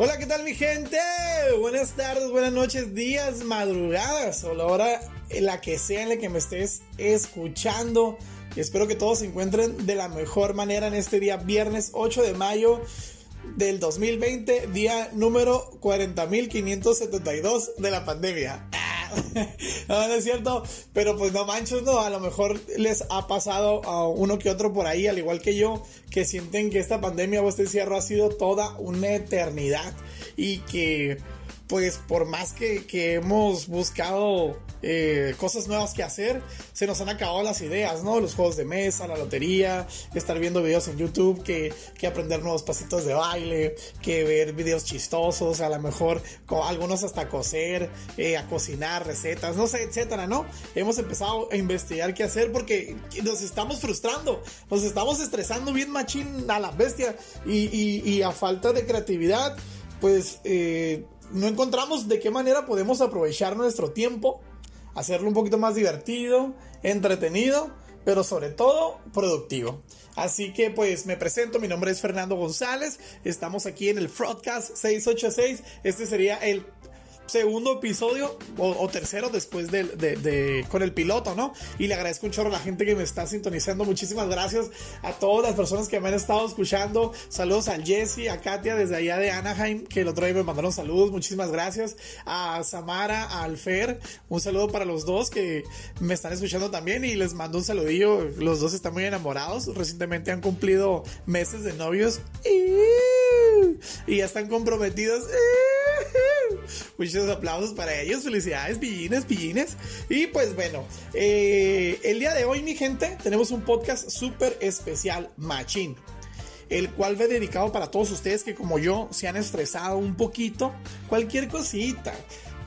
Hola, ¿qué tal mi gente? Buenas tardes, buenas noches, días, madrugadas o la hora en la que sea en la que me estés escuchando. Y espero que todos se encuentren de la mejor manera en este día, viernes 8 de mayo del 2020, día número 40.572 de la pandemia. no, no es cierto, pero pues no manches, no, a lo mejor les ha pasado a uno que otro por ahí, al igual que yo, que sienten que esta pandemia o este encierro ha sido toda una eternidad y que pues por más que, que hemos buscado eh, cosas nuevas que hacer, se nos han acabado las ideas, ¿no? Los juegos de mesa, la lotería, estar viendo videos en YouTube, que, que aprender nuevos pasitos de baile, que ver videos chistosos, a lo mejor con algunos hasta coser, eh, a cocinar, recetas, no sé, etcétera, ¿no? Hemos empezado a investigar qué hacer porque nos estamos frustrando, nos estamos estresando bien machín a la bestia y, y, a falta de creatividad, pues eh, no encontramos de qué manera podemos aprovechar nuestro tiempo hacerlo un poquito más divertido, entretenido, pero sobre todo productivo. Así que pues me presento, mi nombre es Fernando González, estamos aquí en el Broadcast 686, este sería el segundo episodio o, tercero después de, con el piloto, ¿no? Y le agradezco un chorro a la gente que me está sintonizando. Muchísimas gracias a todas las personas que me han estado escuchando. Saludos al Jesse, a Katia desde allá de Anaheim, que el otro día me mandaron saludos. Muchísimas gracias. A Samara, a Alfer, un saludo para los dos que me están escuchando también y les mando un saludillo. Los dos están muy enamorados. Recientemente han cumplido meses de novios y ya están comprometidos. Muchos aplausos para ellos. Felicidades, pillines, pillines. Y pues bueno, eh, el día de hoy, mi gente, tenemos un podcast súper especial, Machine. El cual va dedicado para todos ustedes que como yo se han estresado un poquito. Cualquier cosita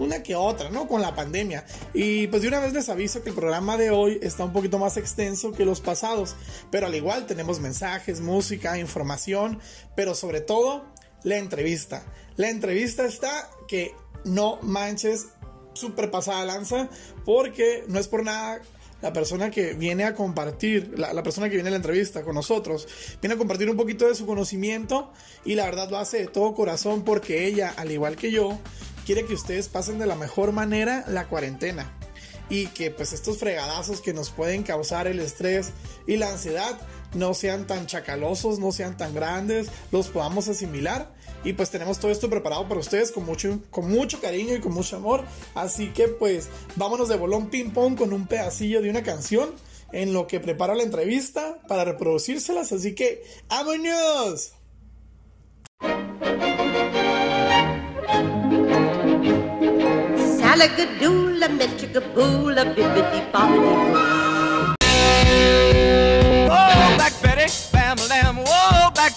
una que otra, ¿no? Con la pandemia. Y pues de una vez les aviso que el programa de hoy está un poquito más extenso que los pasados, pero al igual tenemos mensajes, música, información, pero sobre todo la entrevista. La entrevista está que no manches súper pasada lanza porque no es por nada la persona que viene a compartir, la, persona que viene a la entrevista con nosotros, viene a compartir un poquito de su conocimiento y la verdad lo hace de todo corazón porque ella, al igual que yo, quiere que ustedes pasen de la mejor manera la cuarentena y que pues estos fregadazos que nos pueden causar el estrés y la ansiedad no sean tan chacalosos, no sean tan grandes, los podamos asimilar y pues tenemos todo esto preparado para ustedes con mucho, con mucho cariño y con mucho amor. Así que pues vámonos de bolón ping pong con un pedacillo de una canción en lo que preparo la entrevista para reproducírselas. Así que ¡vámonos!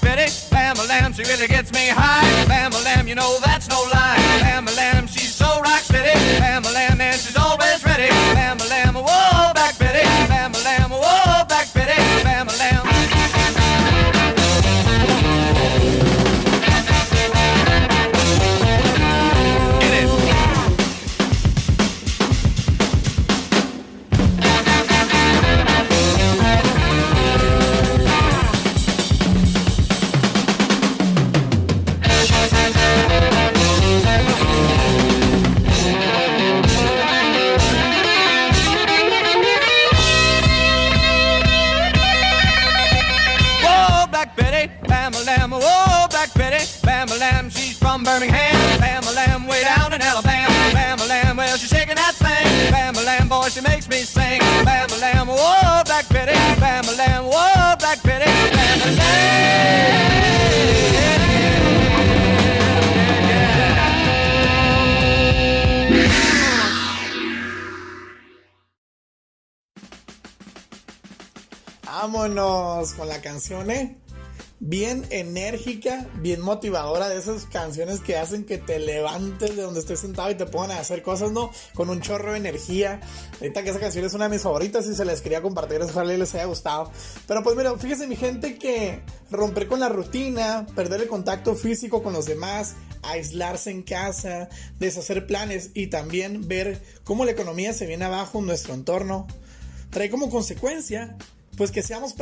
Black Betty, bam, lamb, she really gets me high. Bam, lamb, you know that's no lie. Bam, lamb, Birmingham, bam a lamb, way down in Alabama, bam a lamb, well, she's shaking that thing, bam a lamb, boy, she makes me sing, bam a lamb, whoa, Black Betty, bam a lamb, whoa, Black Betty, bam a lamb. Vámonos con la canción, ¿eh? Bien enérgica, bien motivadora, de esas canciones que hacen que te levantes de donde estés sentado y te pongan a hacer cosas, ¿no? Con un chorro de energía. Ahorita que esa canción es una de mis favoritas y se les quería compartir, ojalá les haya gustado. Pero pues mira, fíjense mi gente que romper con la rutina, perder el contacto físico con los demás, aislarse en casa, deshacer planes y también ver cómo la economía se viene abajo en nuestro entorno, trae como consecuencia pues que seamos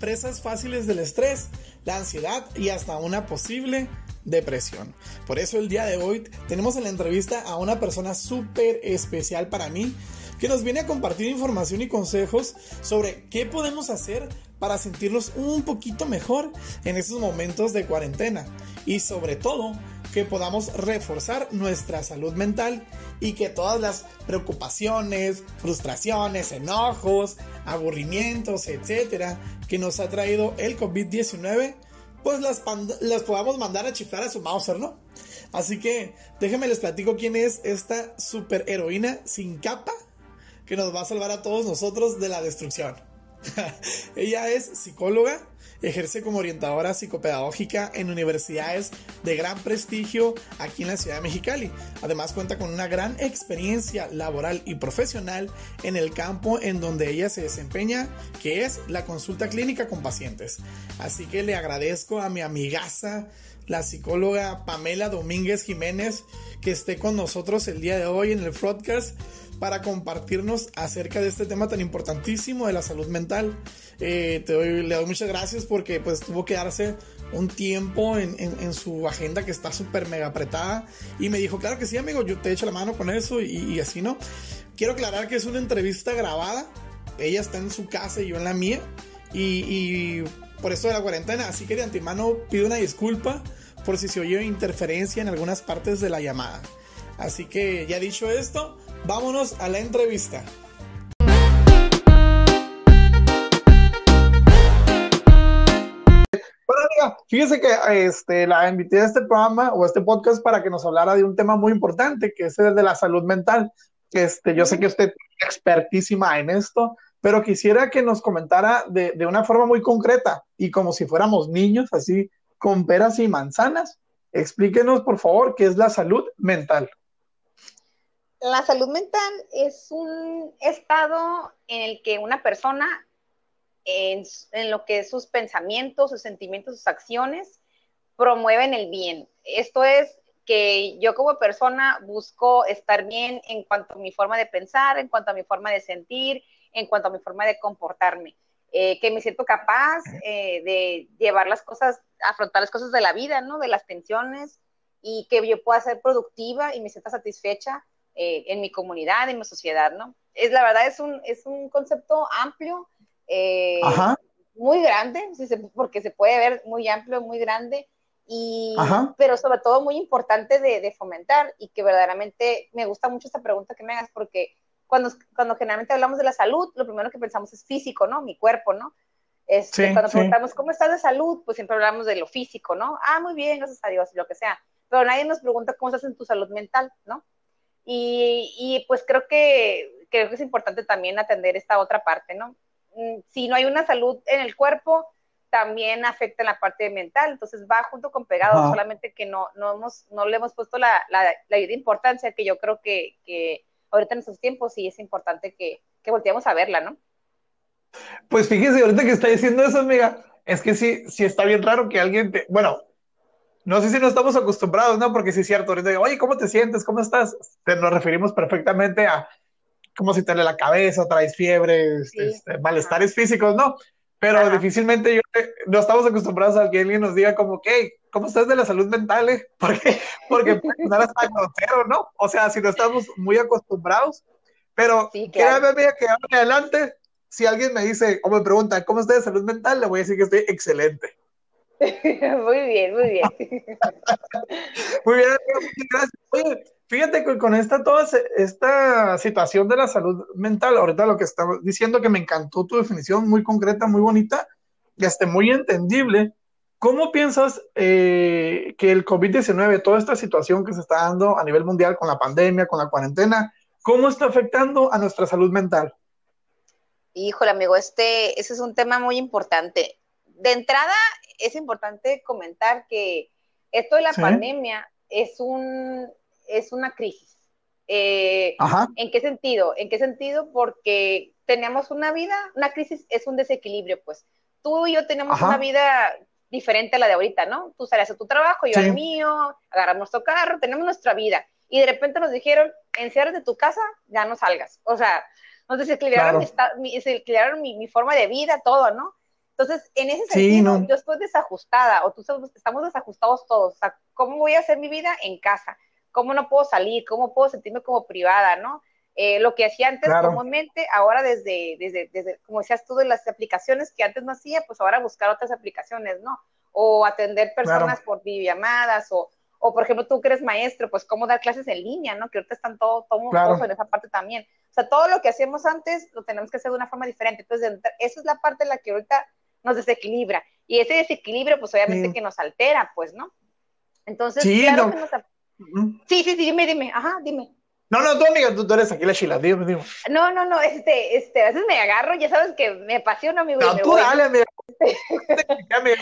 presas fáciles del estrés, la ansiedad y hasta una posible depresión. Por eso el día de hoy tenemos en la entrevista a una persona súper especial para mí que nos viene a compartir información y consejos sobre qué podemos hacer para sentirnos un poquito mejor en estos momentos de cuarentena y sobre todo que podamos reforzar nuestra salud mental y que todas las preocupaciones, frustraciones, enojos, aburrimientos, etcétera, que nos ha traído el COVID-19, pues las, podamos mandar a chiflar a su Mauser, ¿no? Así que déjenme les platico quién es esta super heroína sin capa que nos va a salvar a todos nosotros de la destrucción. Ella es psicóloga, ejerce como orientadora psicopedagógica en universidades de gran prestigio aquí en la ciudad de Mexicali. Además cuenta con una gran experiencia laboral y profesional en el campo en donde ella se desempeña, que es la consulta clínica con pacientes. Así que le agradezco a mi amigaza, la psicóloga Pamela Domínguez Jiménez, que esté con nosotros el día de hoy en el podcast para compartirnos acerca de este tema tan importantísimo de la salud mental. Eh, te doy, le doy muchas gracias porque pues tuvo que darse un tiempo en, su agenda que está súper mega apretada y me dijo, claro que sí amigo, yo te echo la mano con eso y, así no. Quiero aclarar que es una entrevista grabada, ella está en su casa y yo en la mía y, por esto de la cuarentena, así que de antemano pido una disculpa por si se oye interferencia en algunas partes de la llamada. Así que ya dicho esto, vámonos a la entrevista. Bueno, amiga, fíjese que este, la invité a este programa o este podcast para que nos hablara de un tema muy importante, que es el de la salud mental. Este, yo sé que usted es expertísima en esto, pero quisiera que nos comentara de, de una forma muy concreta y como si fuéramos niños, así con peras y manzanas. Explíquenos, por favor, qué es la salud mental la salud mental es un estado en el que una persona, en, lo que es sus pensamientos, sus sentimientos, sus acciones, promueven el bien. Esto es que yo como persona busco estar bien en cuanto a mi forma de pensar, en cuanto a mi forma de sentir, en cuanto a mi forma de comportarme. Eh, que me siento capaz eh, de llevar las cosas, afrontar las cosas de la vida, ¿no? De las tensiones y que yo pueda ser productiva y me sienta satisfecha eh, en mi comunidad, en mi sociedad, ¿no? Es la verdad, es un, es un concepto amplio, eh, muy grande, porque se puede ver muy amplio, muy grande, y, pero sobre todo muy importante de, fomentar y que verdaderamente me gusta mucho esta pregunta que me hagas porque cuando, cuando generalmente hablamos de la salud, lo primero que pensamos es físico, ¿no? Mi cuerpo, ¿no? Este, cuando preguntamos cómo estás de salud, pues siempre hablamos de lo físico, ¿no? Ah, muy bien, gracias a Dios, lo que sea. Pero nadie nos pregunta cómo estás en tu salud mental, ¿no? Y, pues creo que, creo que es importante también atender esta otra parte, ¿no? Mm, si no hay una salud en el cuerpo, también afecta en la parte mental, entonces va junto con pegado, solamente que no, no, hemos, no le hemos puesto la, la, la importancia que yo creo que, que ahorita en estos tiempos sí es importante que, que volteemos a verla, ¿no? Pues fíjese, ahorita que está diciendo eso, amiga, es que sí, sí está bien raro que alguien te, bueno, no sé si no estamos acostumbrados, ¿no? Porque sí es cierto, ahorita digo, oye, ¿cómo te sientes? ¿Cómo estás? nos referimos perfectamente a cómo si te le la cabeza, traes fiebre, este, malestares físicos, ¿no? Pero difícilmente yo, no estamos acostumbrados a que alguien nos diga como, que, ¿cómo estás de la salud mental? Eh? Porque, porque puede sonar hasta grosero, ¿no? O sea, si no estamos muy acostumbrados, pero sí, claro. que adelante, si alguien me dice o me pregunta, ¿cómo estás de salud mental? Le voy a decir que estoy excelente. muy bien, muy bien. muy bien, gracias. Oye, fíjate que con esta toda esta situación de la salud mental, ahorita lo que estaba diciendo que me encantó tu definición, muy concreta, muy bonita y hasta muy entendible. ¿Cómo piensas eh, que el COVID-19, toda esta situación que se está dando a nivel mundial con la pandemia, con la cuarentena, cómo está afectando a nuestra salud mental? Híjole, amigo, este, ese es un tema muy importante. De entrada, es importante comentar que esto de la pandemia es, un, es una crisis. Eh, ¿En qué sentido? ¿En qué sentido? Porque tenemos una vida, una crisis es un desequilibrio, pues. Tú y yo tenemos una vida diferente a la de ahorita, ¿no? Tú sales a tu trabajo, yo al mío, agarramos nuestro carro, tenemos nuestra vida. Y de repente nos dijeron, encierres de tu casa, ya no salgas. O sea, nos desequilibraron, mi, mi, forma de vida, todo, ¿no? Entonces, en ese sentido, yo estoy desajustada o tú estamos desajustados todos. O sea, ¿cómo voy a hacer mi vida en casa? ¿Cómo no puedo salir? ¿Cómo puedo sentirme como privada, no? Eh, lo que hacía antes comúnmente, ahora desde, desde, desde, como decías tú, de las aplicaciones que antes no hacía, pues ahora buscar otras aplicaciones, ¿no? O atender personas por videollamadas, o, o por ejemplo, tú que eres maestro, pues cómo dar clases en línea, ¿no? Que ahorita están todos todo, en esa parte también. O sea, todo lo que hacíamos antes lo tenemos que hacer de una forma diferente. Entonces, esa es la parte en la que ahorita nos desequilibra. Y ese desequilibrio, pues obviamente que nos altera, pues, ¿no? Entonces, sí, claro que nos... Sí, sí, sí, dime, dime, ajá, dime. No, no, tú, amiga, tú, eres aquí la chila, dime, dime. No, no, no, este, este, a veces me agarro, ya sabes que me apasiona, amigo. No, tú dale, amiga.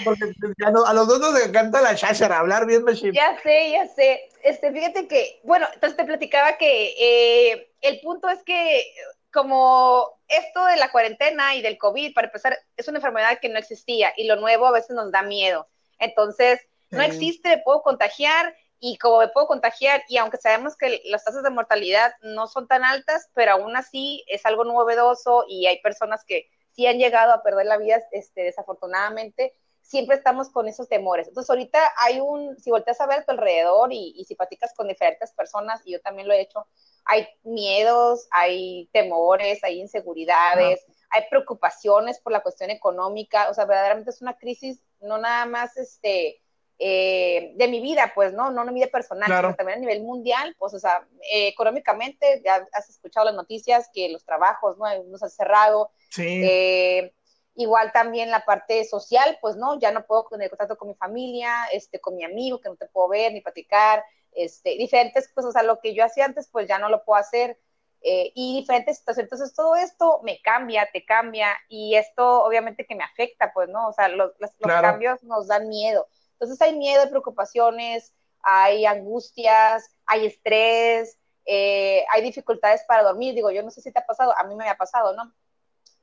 porque a los dos nos encanta la chachara, hablar bien machine. Ya sé, ya sé. Este, fíjate que, bueno, entonces te platicaba que eh, el punto es que como esto de la cuarentena y del COVID, para empezar, es una enfermedad que no existía y lo nuevo a veces nos da miedo. Entonces, no existe, me puedo contagiar y como me puedo contagiar y aunque sabemos que las tasas de mortalidad no son tan altas, pero aún así es algo novedoso y hay personas que sí han llegado a perder la vida este, desafortunadamente, siempre estamos con esos temores. Entonces ahorita hay un, si volteas a ver a tu alrededor y, y si platicas con diferentes personas, y yo también lo he hecho, hay miedos, hay temores, hay inseguridades, hay preocupaciones por la cuestión económica, o sea, verdaderamente es una crisis no nada más este, eh, de mi vida, pues, ¿no? No, no mi vida personal, sino también a nivel mundial, pues, o sea, eh, económicamente, ya has escuchado las noticias que los trabajos, ¿no? Nos han cerrado. Sí. Eh, igual también la parte social, pues, ¿no? Ya no puedo tener contacto con mi familia, este, con mi amigo, que no te puedo ver ni platicar, este, diferentes, pues, o sea, lo que yo hacía antes, pues ya no lo puedo hacer. Eh, y diferentes situaciones. Entonces, todo esto me cambia, te cambia, y esto obviamente que me afecta, pues, ¿no? O sea, los, los, cambios nos dan miedo. Entonces, hay miedo, hay preocupaciones, hay angustias, hay estrés, eh, hay dificultades para dormir. Digo, yo no sé si te ha pasado, a mí me ha pasado, ¿no?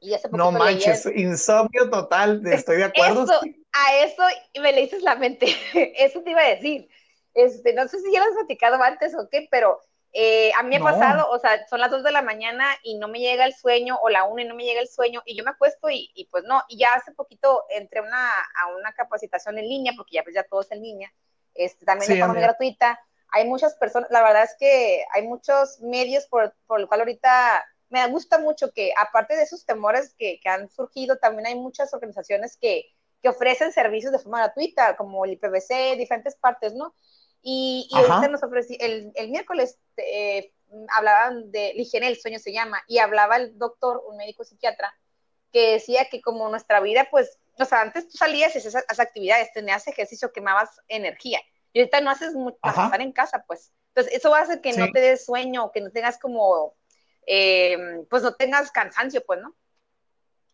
Y no manches, insomnio total, estoy de acuerdo. a eso me le dices la mente, eso te iba a decir. Este, no sé si ya lo has platicado antes o qué, pero eh, a mí me ha pasado, o sea, son las 2 de la mañana y no me llega el sueño, o la 1 y no me llega el sueño, y yo me acuesto y, y pues no, y ya hace poquito entré una, a una capacitación en línea, porque ya pues ya todo es en línea, este, también de forma gratuita. Hay muchas personas, la verdad es que hay muchos medios por, por el cual ahorita me gusta mucho que, aparte de esos temores que, que han surgido, también hay muchas organizaciones que, que ofrecen servicios de forma gratuita, como el IPVC, diferentes partes, ¿no? Y, y ahorita nos ofreció, el, el miércoles eh, hablaban de la higiene del sueño se llama, y hablaba el doctor, un médico psiquiatra, que decía que como nuestra vida, pues, o sea, antes tú salías y hacías, actividades, tenías ejercicio, quemabas energía, y ahorita no haces mucho estar en casa, pues. Entonces, eso va a hacer que no te des sueño, que no tengas como, eh, pues no tengas cansancio, pues, ¿no?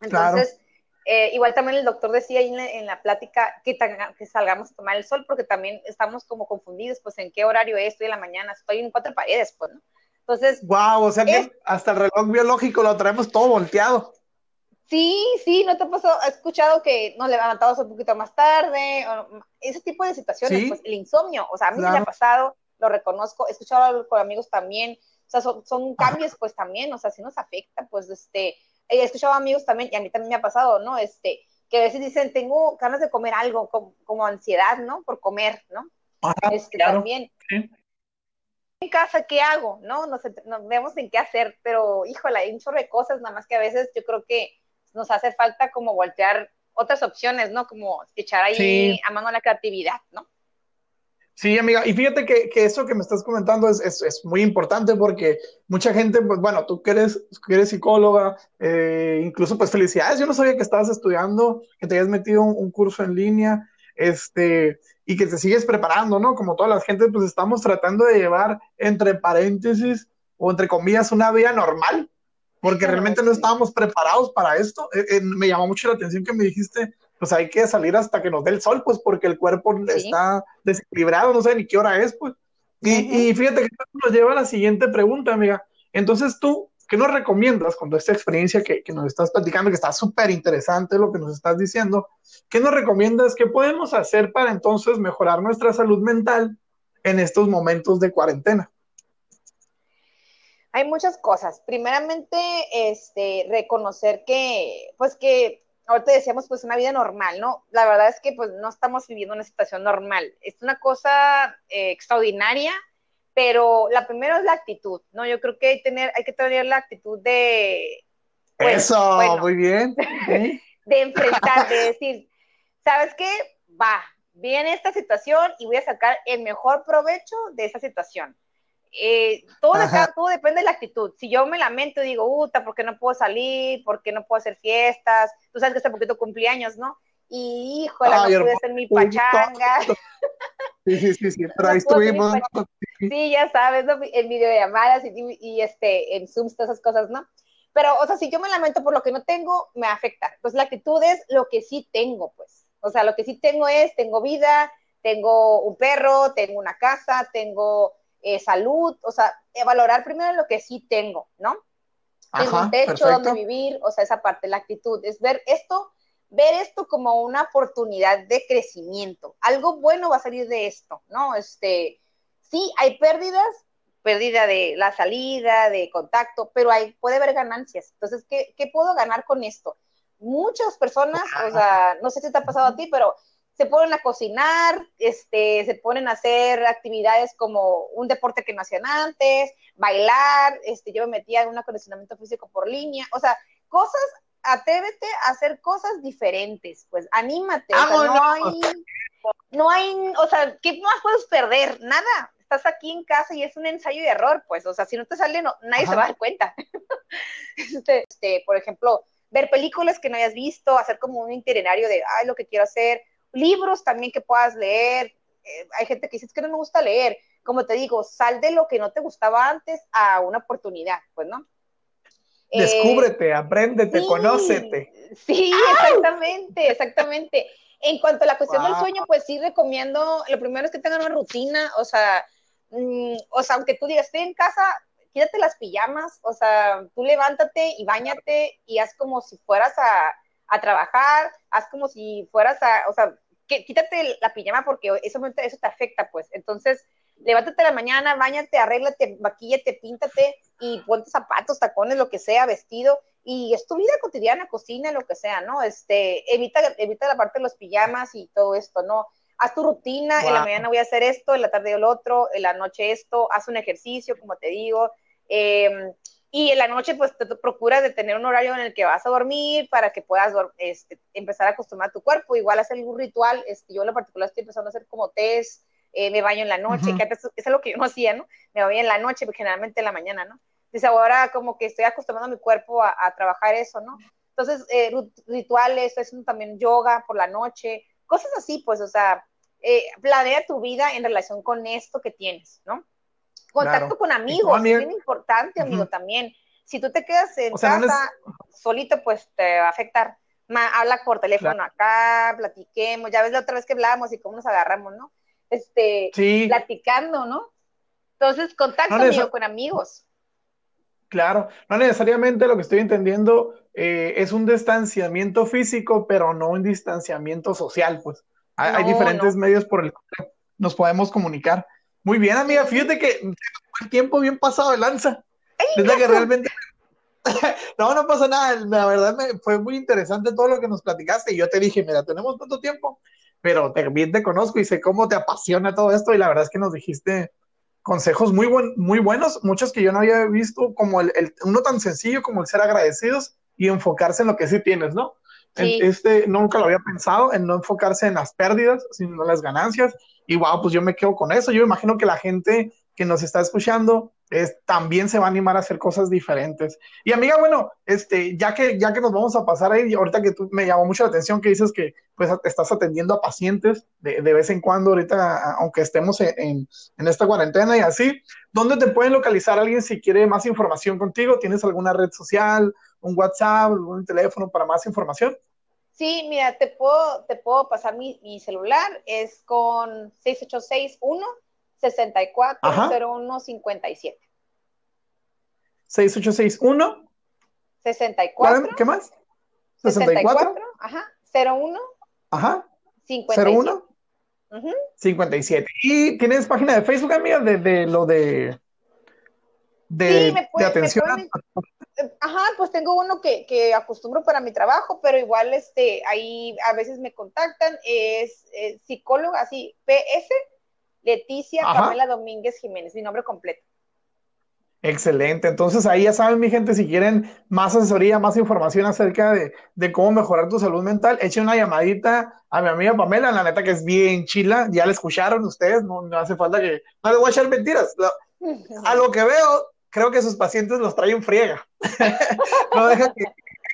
Entonces, eh, igual también el doctor decía ahí en la, plática que, que, salgamos a tomar el sol porque también estamos como confundidos, pues en qué horario es, estoy en la mañana, estoy en cuatro paredes, pues, ¿no? Entonces... Wow, o sea que hasta el reloj biológico lo traemos todo volteado. Sí, sí, ¿no te pasado? ¿Has escuchado que nos levantamos un poquito más tarde? ese tipo de situaciones, pues el insomnio, o sea, a mí me ha pasado, lo reconozco, he escuchado con amigos también, o sea, son, son cambios pues también, o sea, si nos afecta, pues este, he escuchado amigos también, y a mí también me ha pasado, ¿no? Este, que a veces dicen, tengo ganas de comer algo, como, ansiedad, ¿no? Por comer, ¿no? este, También. En casa, ¿qué hago? ¿No? Nos, nos, vemos en qué hacer, pero híjole, hay un chorro de cosas, nada más que a veces yo creo que nos hace falta como voltear otras opciones, ¿no? Como echar ahí a mano la creatividad, ¿no? Sí, amiga, y fíjate que, que, eso que me estás comentando es, es, es, muy importante porque mucha gente, pues bueno, tú que eres, que eres psicóloga, eh, incluso pues felicidades, yo no sabía que estabas estudiando, que te hayas metido un, un, curso en línea, este, y que te sigues preparando, ¿no? Como toda la gente, pues estamos tratando de llevar entre paréntesis o entre comillas una vida normal, porque realmente no estábamos preparados para esto. Eh, eh, me llamó mucho la atención que me dijiste, pues hay que salir hasta que nos dé el sol, pues porque el cuerpo está desequilibrado, no sé ni qué hora es, pues. Y, fíjate que nos lleva a la siguiente pregunta, amiga. Entonces tú, ¿qué nos recomiendas con toda esta experiencia que, que nos estás platicando, que está súper interesante lo que nos estás diciendo? ¿Qué nos recomiendas? ¿Qué podemos hacer para entonces mejorar nuestra salud mental en estos momentos de cuarentena? Hay muchas cosas. Primeramente, este, reconocer que, pues que ahorita decíamos pues una vida normal, ¿no? La verdad es que pues no estamos viviendo una situación normal. Es una cosa eh, extraordinaria, pero la primera es la actitud, ¿no? Yo creo que hay, tener, hay que tener la actitud de... pues, Eso, bueno, muy bien. de enfrentar, de decir, ¿sabes qué? Va, viene esta situación y voy a sacar el mejor provecho de esa situación. Eh, todo, todo depende de la actitud. Si yo me lamento y digo, puta, ¿por qué no puedo salir? ¿Por qué no puedo hacer fiestas? Tú sabes que hace poquito cumpleaños, ¿no? Y híjole, Ay, no pude hacer mi pachanga. Sí, sí, sí, sí, No ¿no? Sí, ya sabes, ¿no? En videollamadas y, y este, en Zooms, todas esas cosas, ¿no? Pero, o sea, si yo me lamento por lo que no tengo, me afecta. Entonces, la actitud es lo que sí tengo, pues. O sea, lo que sí tengo es, tengo vida, tengo un perro, tengo una casa, tengo eh, salud, o sea, eh, valorar primero lo que sí tengo, ¿no? tengo un techo perfecto. donde vivir, o sea, esa parte, la actitud, es ver esto, ver esto como una oportunidad de crecimiento. Algo bueno va a salir de esto, ¿no? Este, sí, hay pérdidas, pérdida de la salida, de contacto, pero hay, puede haber ganancias. Entonces, ¿qué, qué puedo ganar con esto? Muchas personas, o sea, no sé si te ha pasado a ti, pero se ponen a cocinar, este, se ponen a hacer actividades como un deporte que no hacían antes, bailar, este, yo me metía en un acondicionamiento físico por línea, o sea, cosas, atrévete a hacer cosas diferentes, pues anímate, o sea, no hay, no hay, o sea, ¿qué más puedes perder? Nada, estás aquí en casa y es un ensayo y error, pues, o sea, si no te sale, no, nadie Ajá. se va a dar cuenta. este, este, por ejemplo, ver películas que no hayas visto, hacer como un itinerario de, ay, lo que quiero hacer, libros también que puedas leer. Eh, hay gente que dice, es que no me gusta leer. Como te digo, sal de lo que no te gustaba antes a una oportunidad, pues, ¿no? Eh, Descúbrete, apréndete, sí, conócete. Sí, exactamente, exactamente. En cuanto a la cuestión del sueño, pues sí recomiendo, lo primero es que tengan una rutina, o sea, mm, o sea, aunque tú digas, estoy en casa, quítate las pijamas, o sea, tú levántate y bañate y haz como si fueras a, a trabajar, haz como si fueras a, o sea, que, quítate la pijama porque eso, eso te afecta, pues. Entonces, levántate a la mañana, bañate, arréglate, maquíllate, píntate y ponte zapatos, tacones, lo que sea, vestido, y es tu vida cotidiana, cocina, lo que sea, ¿no? Este, evita, evita la parte de los pijamas y todo esto, ¿no? Haz tu rutina, en la mañana voy a hacer esto, en la tarde lo otro, en la noche esto, haz un ejercicio, como te digo, eh, y en la noche pues te, te procura de tener un horario en el que vas a dormir para que puedas este, empezar a acostumbrar tu cuerpo, igual hacer algún ritual, este, yo en lo particular estoy empezando a hacer como test, eh, me baño en la noche, que antes es algo que yo no hacía, ¿no? Me baño en la noche, pero generalmente en la mañana, ¿no? Entonces ahora como que estoy acostumbrando a mi cuerpo a, a trabajar eso, ¿no? Entonces, eh, rituales, estoy haciendo también yoga por la noche, cosas así, pues, o sea, eh, planea tu vida en relación con esto que tienes, ¿no? Contacto Claro. con amigos, es bien importante, amigo, también. Si tú te quedas en O sea, no casa solito, pues te va a afectar. Ma- habla por teléfono acá, platiquemos, ya ves la otra vez que hablábamos y cómo nos agarramos, ¿no? Este, Sí, platicando, ¿no? Entonces, contacto, No, amigo, con amigos. claro. No necesariamente lo que estoy entendiendo eh, es un distanciamiento físico, pero no un distanciamiento social, pues. Hay, hay diferentes medios por el que nos podemos comunicar. Muy bien, amiga, fíjate que el tiempo bien pasado de lanza. Es la que realmente. No, no pasa nada. La verdad me fue muy interesante todo lo que nos platicaste. Y yo te dije, mira, tenemos tanto tiempo, pero también te conozco y sé cómo te apasiona todo esto. Y la verdad es que nos dijiste consejos muy, buen, muy buenos, muchos que yo no había visto, como el, el- uno tan sencillo como el ser agradecidos y enfocarse en lo que sí tienes, ¿no? Sí. Este nunca lo había pensado, en no enfocarse en las pérdidas, sino en las ganancias. Y wow, pues yo me quedo con eso. Yo imagino que la gente que nos está escuchando es, también se va a animar a hacer cosas diferentes. Y amiga, bueno, este, ya que, ya que nos vamos a pasar ahí, ahorita que tú me llamó mucho la atención que dices que pues estás atendiendo a pacientes de, de vez en cuando, ahorita, aunque estemos en, en, esta cuarentena y así, ¿dónde te pueden localizar alguien si quiere más información contigo? ¿Tienes alguna red social, un WhatsApp, algún teléfono para más información? Sí, mira, te puedo, te puedo pasar mi, mi celular, es con 6861 640157. 6861 64 ¿Qué más? 64 ajá, 01 ajá, 57. 01 uh -huh. 57. ¿Y tienes página de Facebook, amiga, de, de lo de de, sí, me pueden, de atención? Me pueden, Ajá, pues tengo uno que, que, acostumbro para mi trabajo, pero igual este, ahí a veces me contactan, es, psicóloga, así, PS, Leticia Camela Domínguez Jiménez, mi nombre completo. Excelente. Entonces ahí ya saben, mi gente, si quieren más asesoría, más información acerca de, de, cómo mejorar tu salud mental, echen una llamadita a mi amiga Pamela, la neta que es bien chila, ya la escucharon ustedes, no, no hace falta que, no les voy a echar mentiras. A lo que veo, creo que sus pacientes los traen friega. no dejan que,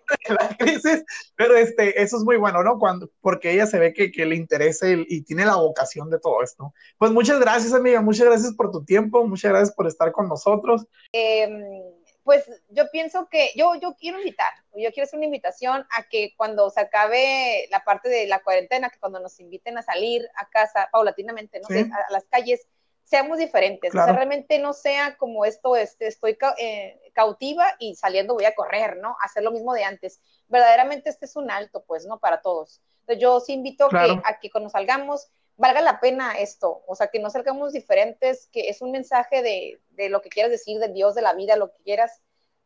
la crisis, pero este, eso es muy bueno, ¿no? Cuando, porque ella se ve que, que le interesa y, tiene la vocación de todo esto. Pues muchas gracias, amiga, muchas gracias por tu tiempo, muchas gracias por estar con nosotros. Em, pues yo pienso que yo, yo quiero invitar, yo quiero hacer una invitación a que cuando se acabe la parte de la cuarentena, que cuando nos inviten a salir a casa paulatinamente, ¿no? a las calles, seamos diferentes, o sea, realmente no sea como esto, este, estoy eh, cautiva y saliendo voy a correr, ¿no? Hacer lo mismo de antes. Verdaderamente este es un alto, pues, ¿no? Para todos. Entonces yo sí invito a que cuando salgamos valga la pena esto, o sea, que no salgamos diferentes, que es un mensaje de, de lo que quieras decir, de Dios, de la vida, lo que quieras,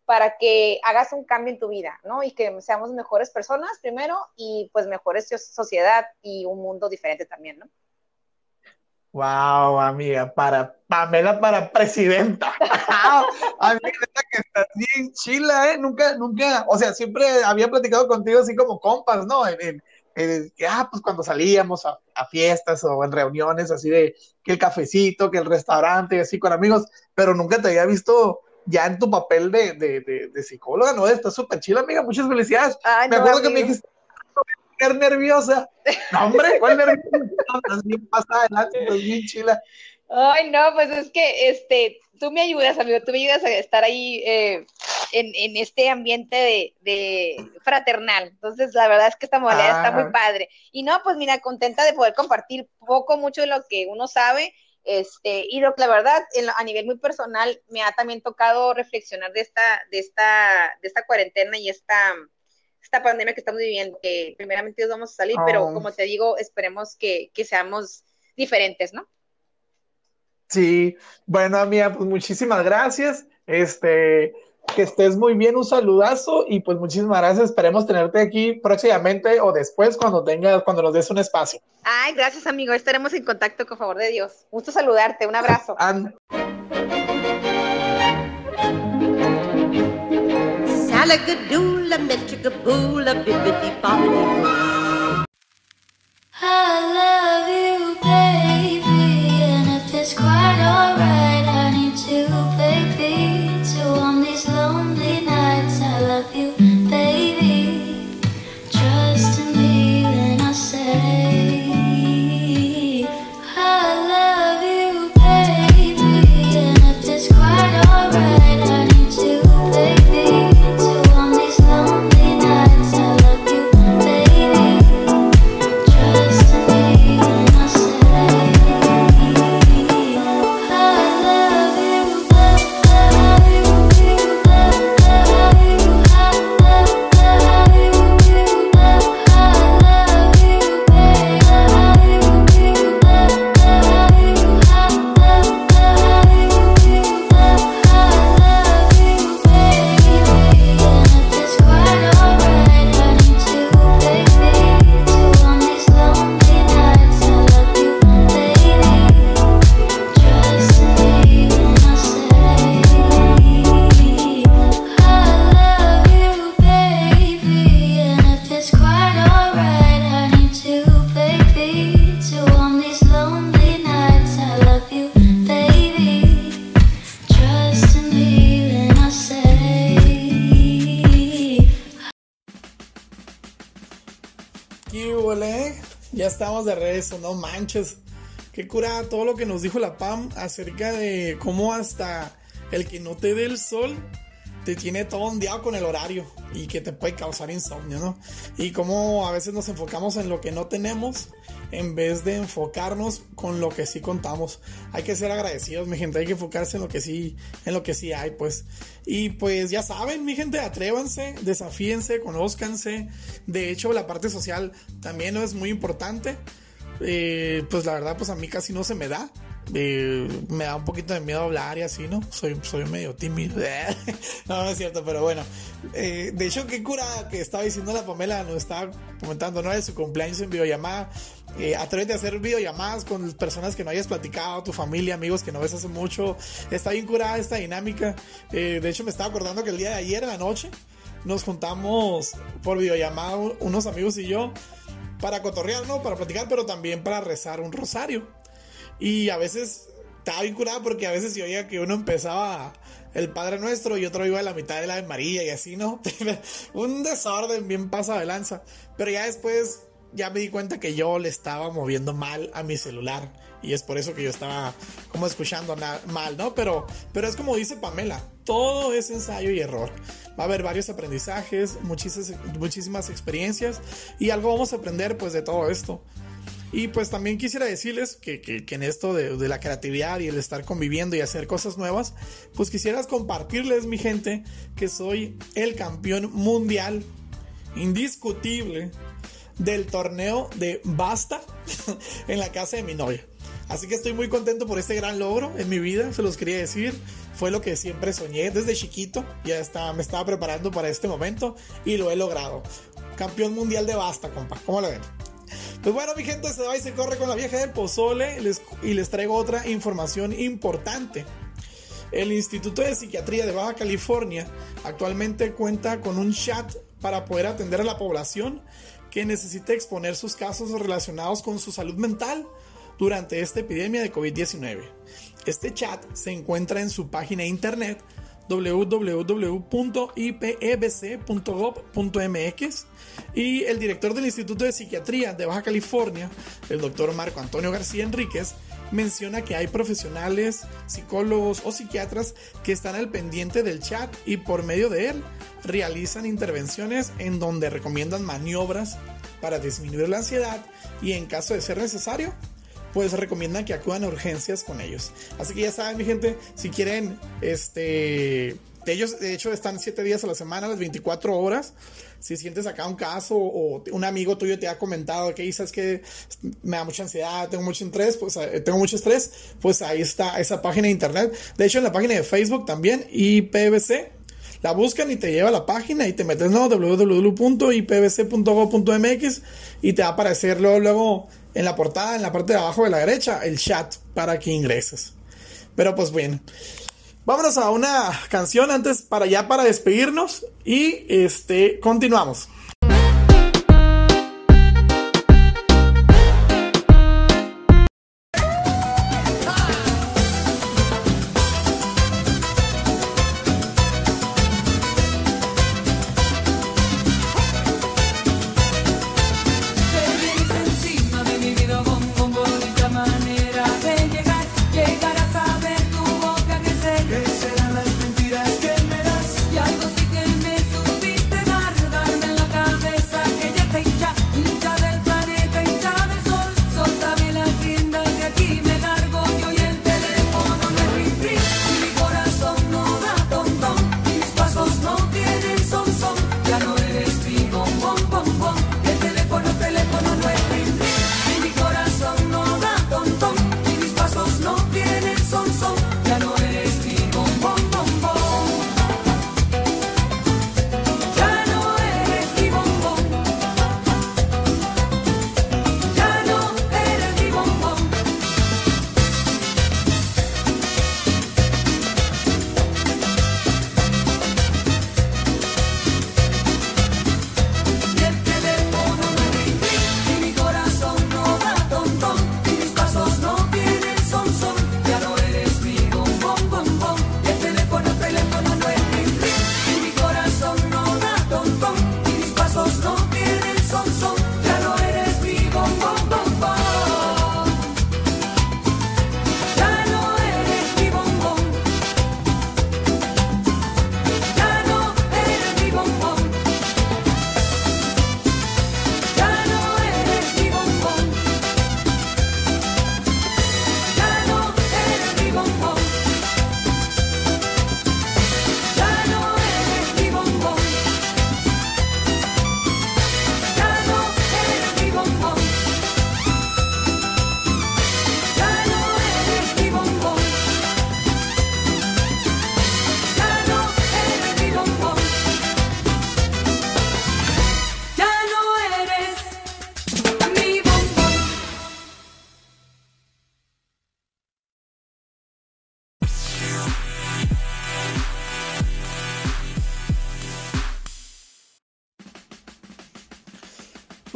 para que hagas un cambio en tu vida, ¿no? Y que seamos mejores personas primero y pues mejores sociedad y un mundo diferente también, ¿no? Wow, amiga, para Pamela para presidenta. amiga, que estás bien chila, ¿eh? Nunca, nunca, o sea, siempre había platicado contigo así como compas, ¿no? En, que, ah, pues cuando salíamos a, fiestas o en reuniones así de que el cafecito, que el restaurante, así con amigos, pero nunca te había visto ya en tu papel de, de, de, psicóloga, ¿no? Estás súper chila, amiga, muchas felicidades. me acuerdo que me dijiste, nerviosa. No, hombre, ¿cuál nerviosa? Estás bien pasada adelante, estás bien chila. Ay, no, pues es que este, tú me ayudas, amigo, tú me ayudas a estar ahí eh, en, en, este ambiente de, de, fraternal. Entonces, la verdad es que esta modalidad está muy ah. padre. Y no, pues mira, contenta de poder compartir poco, mucho de lo que uno sabe. Este, y lo que la verdad, a nivel muy personal, me ha también tocado reflexionar de esta, de esta, de esta cuarentena y esta, esta pandemia que estamos viviendo, que primeramente vamos a salir, pero oh. como te digo, esperemos que, que seamos diferentes, ¿no? Sí, bueno, amiga, pues muchísimas gracias. Este, que estés muy bien, un saludazo y pues muchísimas gracias. Esperemos tenerte aquí próximamente o después cuando tengas, cuando nos des un espacio. Ay, gracias, amigo. Estaremos en contacto, con favor de Dios. Gusto saludarte. Un abrazo. Salagadoola, metricaboola, bibbidi bobbidi boo. I love you, baby, and if it's quite alright, de regreso, no manches. Qué cura todo lo que nos dijo la PAM acerca de cómo hasta el que no te dé el sol te tiene todo ondeado con el horario y que te puede causar insomnio, ¿no? Y cómo a veces nos enfocamos en lo que no tenemos en vez de enfocarnos con lo que sí contamos. Hay que ser agradecidos, mi gente, hay que enfocarse en lo que sí, en lo que sí hay, pues. Y pues ya saben, mi gente, atrévanse, desafíense, conózcanse. De hecho, la parte social también es muy importante. Eh, pues la verdad, pues a mí casi no se me da. eh, me da un poquito de miedo hablar y así, ¿no? Soy, soy medio tímido. no, no es cierto, pero bueno. Eh, de hecho, qué cura que estaba diciendo la Pamela, nos estaba comentando, ¿no? De su cumpleaños en videollamada. Eh, a hacer videollamadas con personas que no hayas platicado, tu familia, amigos que no ves hace mucho. Está bien curada esta dinámica. Eh, de hecho, me estaba acordando que el día de ayer, en la noche, nos juntamos por videollamada unos amigos y yo para cotorrear, ¿no? Para platicar, pero también para rezar un rosario. Y a veces estaba bien curada porque a veces yo oía que uno empezaba el Padre Nuestro y otro iba a la mitad de la de María y así, ¿no? un desorden bien pasa de lanza. Pero ya después ya me di cuenta que yo le estaba moviendo mal a mi celular. Y es por eso que yo estaba como escuchando mal, ¿no? Pero, pero es como dice Pamela, todo es ensayo y error. Va a haber varios aprendizajes, muchísimas, muchísimas experiencias y algo vamos a aprender pues de todo esto. Y pues también quisiera decirles que, que, que en esto de, de, la creatividad y el estar conviviendo y hacer cosas nuevas, pues quisieras compartirles, mi gente, que soy el campeón mundial indiscutible del torneo de Basta en la casa de mi novia. Así que estoy muy contento por este gran logro en mi vida, se los quería decir. Fue lo que siempre soñé desde chiquito, ya estaba, me estaba preparando para este momento y lo he logrado. Campeón mundial de Basta, compa. ¿Cómo lo ven? Pues bueno, mi gente, se va y se corre con la vieja del pozole y les traigo otra información importante. El Instituto de Psiquiatría de Baja California actualmente cuenta con un chat para poder atender a la población que necesite exponer sus casos relacionados con su salud mental durante esta epidemia de COVID-19. Este chat se encuentra en su página de internet www.ipebc.gov.mx y el director del Instituto de Psiquiatría de Baja California, el doctor Marco Antonio García Enríquez, menciona que hay profesionales, psicólogos o psiquiatras que están al pendiente del chat y por medio de él realizan intervenciones en donde recomiendan maniobras para disminuir la ansiedad y en caso de ser necesario pues recomiendan que acudan a urgencias con ellos. Así que ya saben, mi gente, si quieren, este, ellos de hecho están 7 días a la semana, las 24 horas. Si sientes acá un caso o un amigo tuyo te ha comentado que dices que me da mucha ansiedad, tengo mucho estrés, pues eh, tengo mucho estrés, pues ahí está esa página de internet. De hecho, en la página de Facebook también, IPBC, la buscan y te lleva a la página y te metes no www.ipbc.gov.mx y te va a aparecer luego, luego en la portada, en la parte de abajo de la derecha, el chat para que ingreses. Pero pues bien, vámonos a una canción antes para ya para despedirnos y este continuamos.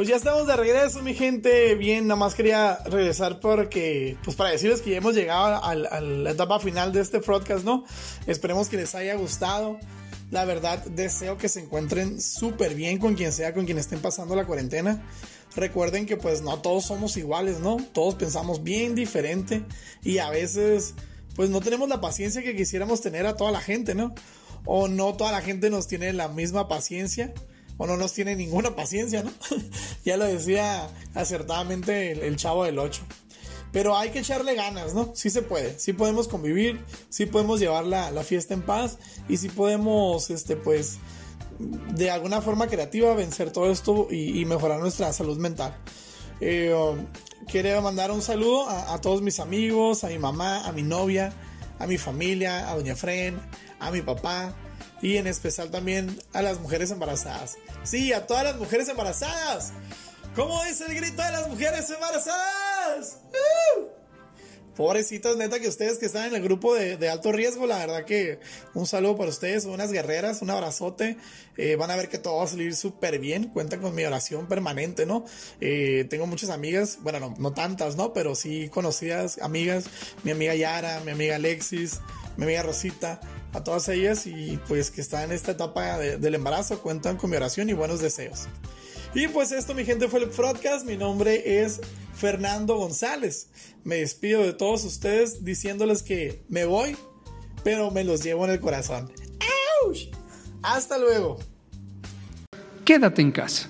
Pues ya estamos de regreso, mi gente. Bien, nada más quería regresar porque, pues para decirles que ya hemos llegado a, la etapa final de este podcast, ¿no? Esperemos que les haya gustado. La verdad, deseo que se encuentren súper bien con quien sea, con quien estén pasando la cuarentena. Recuerden que pues no todos somos iguales, ¿no? Todos pensamos bien diferente y a veces pues no tenemos la paciencia que quisiéramos tener a toda la gente, ¿no? O no toda la gente nos tiene la misma paciencia o no nos tiene ninguna paciencia, ¿no? ya lo decía acertadamente el, chavo del 8. Pero hay que echarle ganas, ¿no? Sí se puede, sí podemos convivir, sí podemos llevar la, fiesta en paz y sí podemos, este, pues, de alguna forma creativa vencer todo esto y, mejorar nuestra salud mental. Eh, um, quiero mandar un saludo a, todos mis amigos, a mi mamá, a mi novia, a mi familia, a Doña Fren, a mi papá y en especial también a las mujeres embarazadas. Sí, a todas las mujeres embarazadas. ¿Cómo es el grito de las mujeres embarazadas? ¡Uh! Pobrecitas, neta, que ustedes que están en el grupo de, alto riesgo, la verdad que un saludo para ustedes, unas guerreras, un abrazote. Eh, van a ver que todo va a salir súper bien. Cuentan con mi oración permanente, ¿no? Eh, tengo muchas amigas, bueno, no, no, tantas, ¿no? Pero sí conocidas amigas. Mi amiga Yara, mi amiga Alexis, mi amiga Rosita, a todas ellas y pues que están en esta etapa del embarazo, cuentan con mi oración y buenos deseos. Y pues esto, mi gente, fue el podcast. Mi nombre es Fernando González. Me despido de todos ustedes diciéndoles que me voy, pero me los llevo en el corazón. ¡Auch! Hasta luego. Quédate en casa